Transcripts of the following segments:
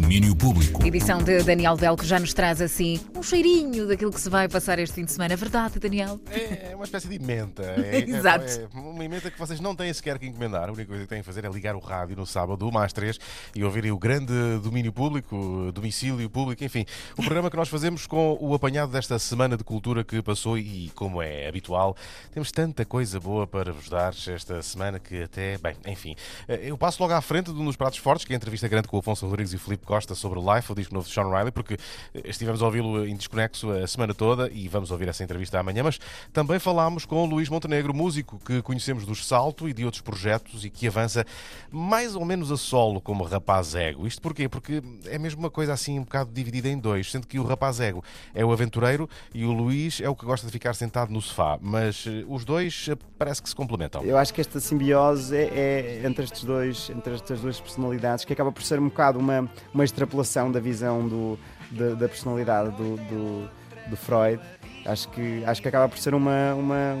Domínio Público. Edição de Daniel Vel, que já nos traz assim um cheirinho daquilo que se vai passar este fim de semana. É verdade, Daniel? É uma espécie de menta. É, Exato. É, é uma menta que vocês não têm sequer que encomendar. A única coisa que têm que fazer é ligar o rádio no sábado, uma às três, e ouvirem o grande domínio público, domicílio público, enfim. O programa que nós fazemos com o apanhado desta semana de cultura que passou e, como é habitual, temos tanta coisa boa para vos dar esta semana que até, bem, enfim. Eh, Eu passo logo à frente de um dos pratos fortes, que é a entrevista grande com o Afonso Rodrigues e o Filipe Costa sobre Life, o disco novo de Sean Riley, porque eh, estivemos a ouvi-lo em desconexo a semana toda e vamos ouvir essa entrevista amanhã, mas também falámos com o Luís Montenegro, músico que conhecemos dos Salto e de outros projetos e que avança mais ou menos a solo como rapaz ego. Isto porquê? Porque é mesmo uma coisa assim um bocado dividida em dois, sendo que o rapaz ego é o aventureiro e o Luís é o que gosta de ficar sentado no sofá, mas eh, os dois eh, parece que se complementam. Eu acho que esta simbiose é, é entre estes dois, entre estas duas personalidades, que acaba por ser um bocado uma, uma extrapolação da visão do, da, da personalidade do, do, do Freud. Acho que, acho que acaba por ser uma, uma,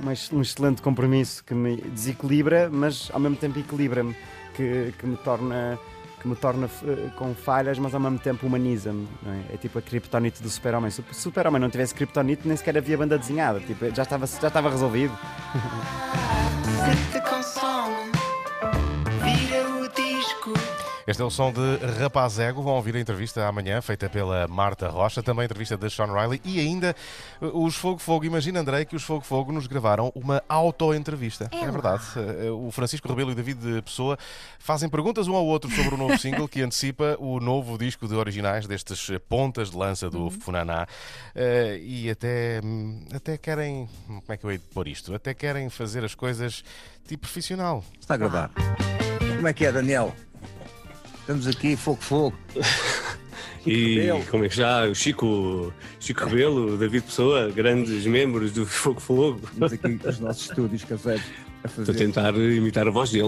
uma, um excelente compromisso que me desequilibra, mas ao mesmo tempo equilibra-me, que, que me torna que me torna eh, com falhas, mas ao mesmo tempo humaniza-me. É? É tipo a criptonite do super-homem. Se o super-homem não tivesse criptonite, nem sequer havia banda desenhada. Tipo, já, estava, já estava resolvido. Este é o som de Rapaz Ego. Vão ouvir a entrevista amanhã, feita pela Marta Rocha, também a entrevista de Sean Riley e ainda uh, os Fogo Fogo. Imagina, Andrei, que os Fogo Fogo nos gravaram uma auto-entrevista. É, verdade. Uh, O Francisco Rebelo e o David Pessoa fazem perguntas um ao outro sobre o novo single que antecipa o novo disco de originais destes pontas de lança do Funaná. Uh, E até, hum, até querem. Como é que eu hei de pôr isto? Até querem fazer as coisas tipo profissional. Está a gravar. Como é que é, Daniel? Estamos aqui, fogo, fogo. E Rebelo. como é que já? O Chico, Chico Rebelo, David Pessoa, grandes membros do Fogo Fogo. Estamos aqui nos nossos estúdios caseiros Estou a tentar imitar a voz dele.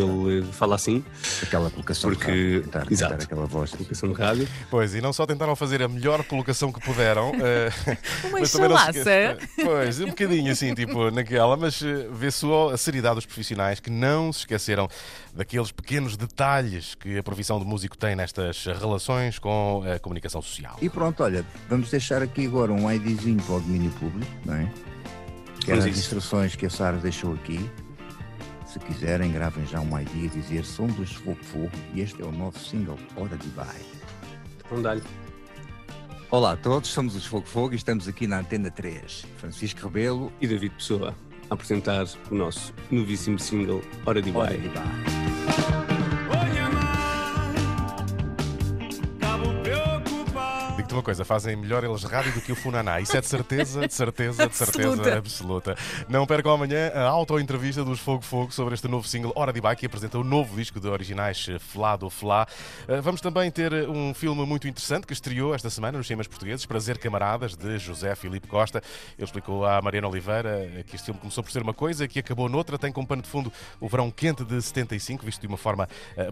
Ele fala assim, aquela colocação de Porque- rádio, tentar, tentar aquela voz. colocação de rádio. Pois, e não só tentaram fazer a melhor colocação que puderam, eh, Uma mas também não se chalaça. esquece- Pois, um bocadinho assim, tipo, naquela, mas eh, vê-se só a seriedade dos profissionais que não se esqueceram daqueles pequenos detalhes que a profissão de músico tem nestas relações com a comunicação social. E pronto, olha, vamos deixar aqui agora um IDzinho para o domínio público, não é? Que eram Vamos as instruções que a Sara deixou aqui. Se quiserem, gravem já um ID a dizer Som dos Fogo Fogo e este é o novo single Hora de Vai. Então dá-lhe. Olá a todos, somos os Fogo Fogo e estamos aqui na Antena 3. Francisco Rebelo, E David Pessoa a apresentar o nosso novíssimo single Hora de Hora Vai. de Vai. Digo-te uma coisa, fazem melhor eles rádio do que o Funaná. Isso é de certeza, de certeza, de certeza Absoluta. absoluta. Não percam amanhã a auto-entrevista dos Fogo Fogo sobre este novo single Hora de Bike, que apresenta o novo disco de originais eh, Flá do Flá. Eh, Vamos também ter eh, um filme muito interessante que estreou esta semana nos cinemas portugueses, Prazer Camaradas, de José Filipe Costa. Ele explicou à Mariana Oliveira que este filme começou por ser uma coisa que acabou noutra. Tem como pano de fundo o verão quente de 75, visto de uma forma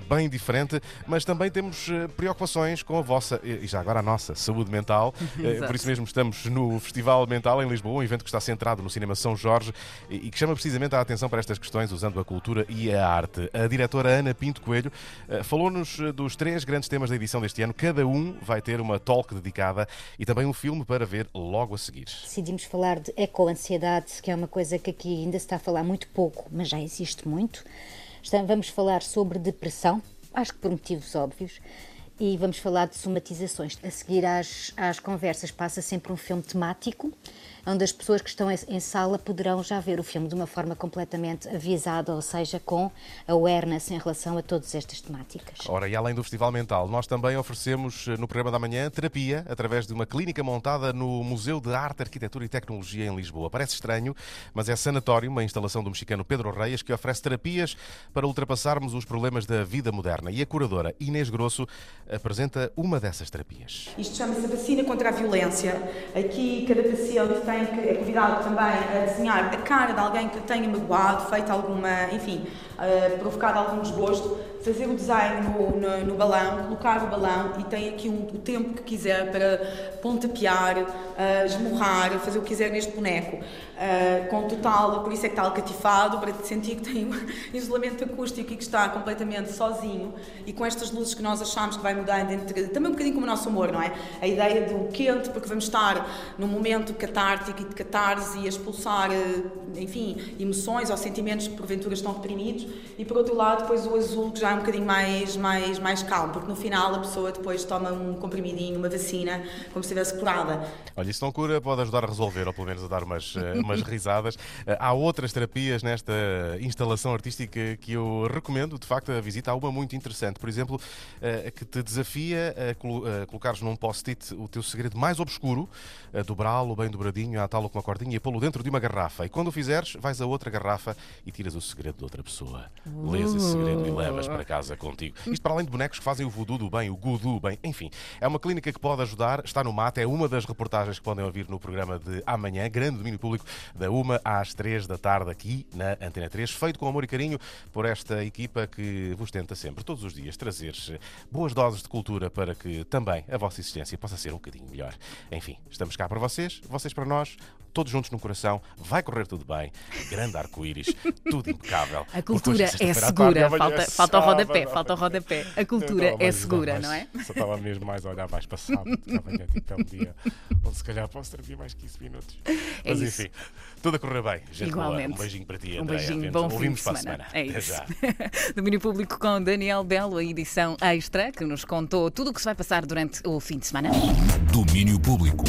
bem diferente, mas também temos preocupações com a vossa, e já agora a nossa, saúde mental. Eh. Por isso mesmo estamos no Festival Mental em Lisboa, um evento que está centrado no cinema São Jorge e que chama precisamente a atenção para estas questões usando a cultura e a arte. A diretora Ana Pinto Coelho eh, falou-nos eh, dos três grandes temas da edição deste ano. Cada um vai ter uma talk dedicada e também um filme para ver logo a seguir. Decidimos falar de ecoansiedade, que é uma coisa que aqui ainda se está a falar muito pouco, mas já existe muito. Vamos falar sobre depressão, acho que por motivos óbvios, e vamos falar de somatizações. A seguir às, às conversas passa sempre um filme temático, onde as pessoas que estão em- sala poderão já ver o filme de uma forma completamente avisada, ou seja, com awareness em relação a todas estas temáticas. Ora, e além do Festival Mental, nós também oferecemos eh, no programa da manhã terapia através de uma clínica montada no Museu de Arte, Arquitetura e Tecnologia em Lisboa. Parece estranho, mas é sanatório, uma instalação do mexicano Pedro Reis, que oferece terapias para ultrapassarmos os problemas da vida moderna. E a curadora Inês Grosso apresenta uma dessas terapias. Isto chama-se a vacina contra a violência. Aqui cada paciente tem que, é convidado também a desenhar a cara de alguém que tenha magoado, feito alguma, enfim, eh, provocado algum desgosto fazer o design no, no, no balão, colocar o balão e tem aqui um, o tempo que quiser para pontapear, uh, esmurrar, fazer o que quiser neste boneco. Uh, com total, por isso é que está alcatifado, para sentir que tem um isolamento acústico e que está completamente sozinho e com estas luzes que nós achamos que vai mudando entre, também um bocadinho como o nosso humor, não é? A ideia do quente, porque vamos estar num momento catártico e de catarse e a expulsar, eh, enfim, emoções ou sentimentos que porventura estão reprimidos e por outro lado depois o azul que já é um bocadinho mais, mais, mais calmo, porque no final a pessoa depois toma um comprimidinho, uma vacina, como se estivesse curada. Olha, isso não cura, pode ajudar a resolver, ou pelo menos a dar umas, eh, umas risadas. Eh, há outras terapias nesta instalação artística que eu recomendo, de facto, a visita. Há uma muito interessante, por exemplo, que te desafia a colocares num post-it o teu segredo mais obscuro, dobrá-lo bem dobradinho, atá-lo com uma cordinha e pô-lo dentro de uma garrafa. E quando o fizeres, vais a outra garrafa e tiras o segredo de outra pessoa. Lês esse segredo e levas para casa contigo. Isto para além de bonecos que fazem o voodoo do bem, o gudu bem, enfim. É uma clínica que pode ajudar, está no mate, é uma das reportagens que podem ouvir no programa de amanhã, grande domínio público, da 1 às 3 da tarde aqui na Antena 3, feito com amor e carinho por esta equipa que vos tenta sempre, todos os dias, trazer boas doses de cultura para que também a vossa existência possa ser um bocadinho melhor. Enfim, estamos cá para vocês, vocês para nós, todos juntos no coração, vai correr tudo bem, grande arco-íris, tudo impecável. A cultura é segura, falta, falta o rodapé, falta o rodapé. A cultura é segura, não é? Só estava mesmo mais a olhar mais para sábado, amanhã tipo, é um dia onde se calhar posso dormir mais 15 minutos. É Mas isso. enfim, tudo a correr bem. Gente boa, Igualmente. Um beijinho para ti, Um Andréia. beijinho, Vemos- bom fim de Ouvimos para a semana. semana. É Até isso. Domínio Público com Daniel Belo, a edição extra, que nos contou tudo o que se vai passar durante o fim de semana. Domínio Público.